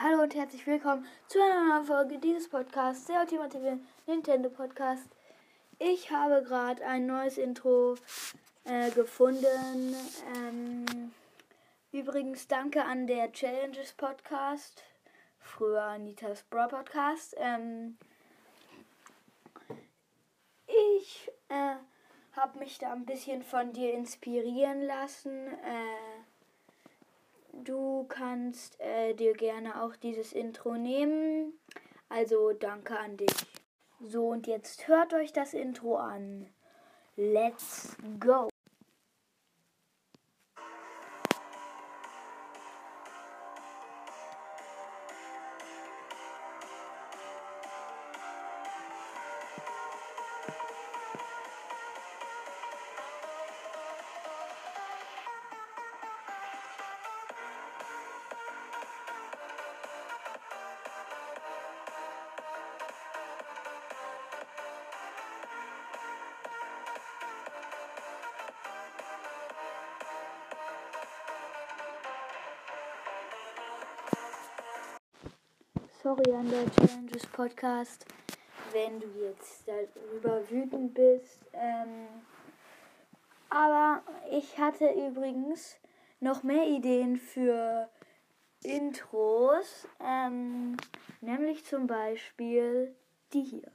Hallo und herzlich willkommen zu einer neuen Folge dieses Podcasts, der ultimative Nintendo Podcast. Ich habe gerade ein neues Intro äh, gefunden. Ähm, übrigens danke an der Challenges Podcast, früher Anitas Bra Podcast. Ähm, ich äh, habe mich da ein bisschen von dir inspirieren lassen. Äh, Du kannst äh, dir gerne auch dieses Intro nehmen. Also danke an dich. So, und jetzt hört euch das Intro an. Let's go. Sorry an der Challenges Podcast, wenn du jetzt darüber wütend bist. Ähm, aber ich hatte übrigens noch mehr Ideen für Intros, ähm, nämlich zum Beispiel die hier.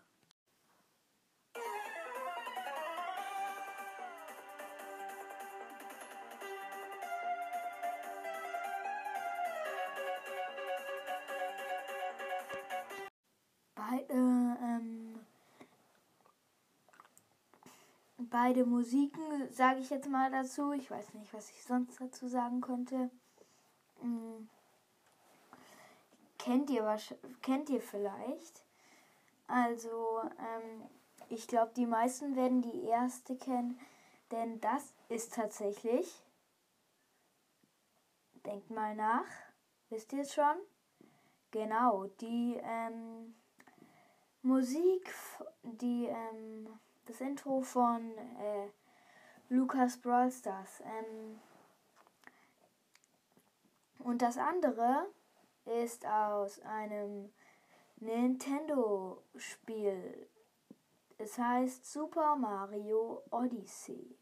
Beide, ähm, beide Musiken, sage ich jetzt mal dazu. Ich weiß nicht, was ich sonst dazu sagen könnte. Hm. Kennt ihr was? Kennt ihr vielleicht? Also, ähm, ich glaube, die meisten werden die erste kennen, denn das ist tatsächlich. Denkt mal nach. Wisst ihr es schon? Genau, die ähm, Musik, die, ähm, das Intro von äh, Lucas Brawl Stars. Ähm, und das andere ist aus einem Nintendo-Spiel. Es heißt Super Mario Odyssey.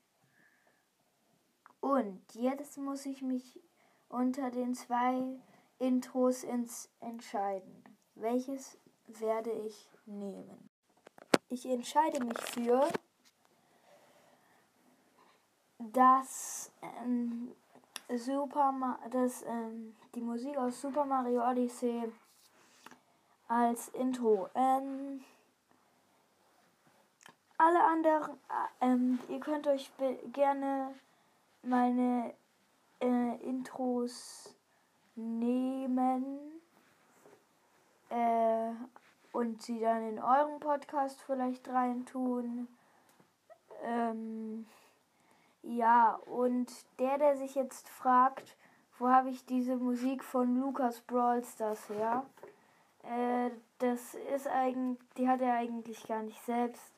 Und jetzt muss ich mich unter den zwei Intros ins entscheiden. Welches werde ich nehmen. Ich entscheide mich für das ähm, Super das, ähm, die Musik aus Super Mario Odyssey als Intro. Ähm, alle anderen, äh, ähm, ihr könnt euch gerne meine äh, Intros nehmen. Äh, und sie dann in euren Podcast vielleicht reintun. Ähm, ja, und der, der sich jetzt fragt, wo habe ich diese Musik von Lukas Brawl Stars her? Äh, das ist eigentlich, die hat er eigentlich gar nicht selbst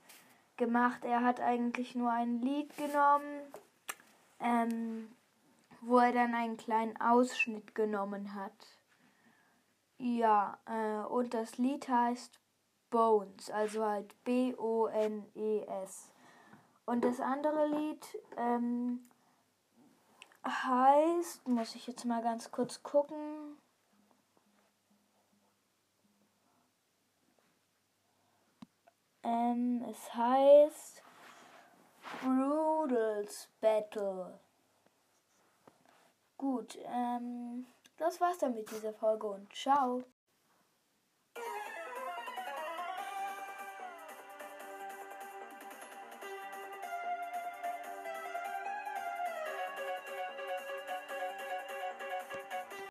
gemacht. Er hat eigentlich nur ein Lied genommen, ähm, wo er dann einen kleinen Ausschnitt genommen hat. Ja, äh, und das Lied heißt Bones, also halt B-O-N-E-S. Und das andere Lied ähm, heißt, muss ich jetzt mal ganz kurz gucken. Ähm, es heißt Brudels Battle. Gut, ähm. Das war's dann mit dieser Folge und ciao.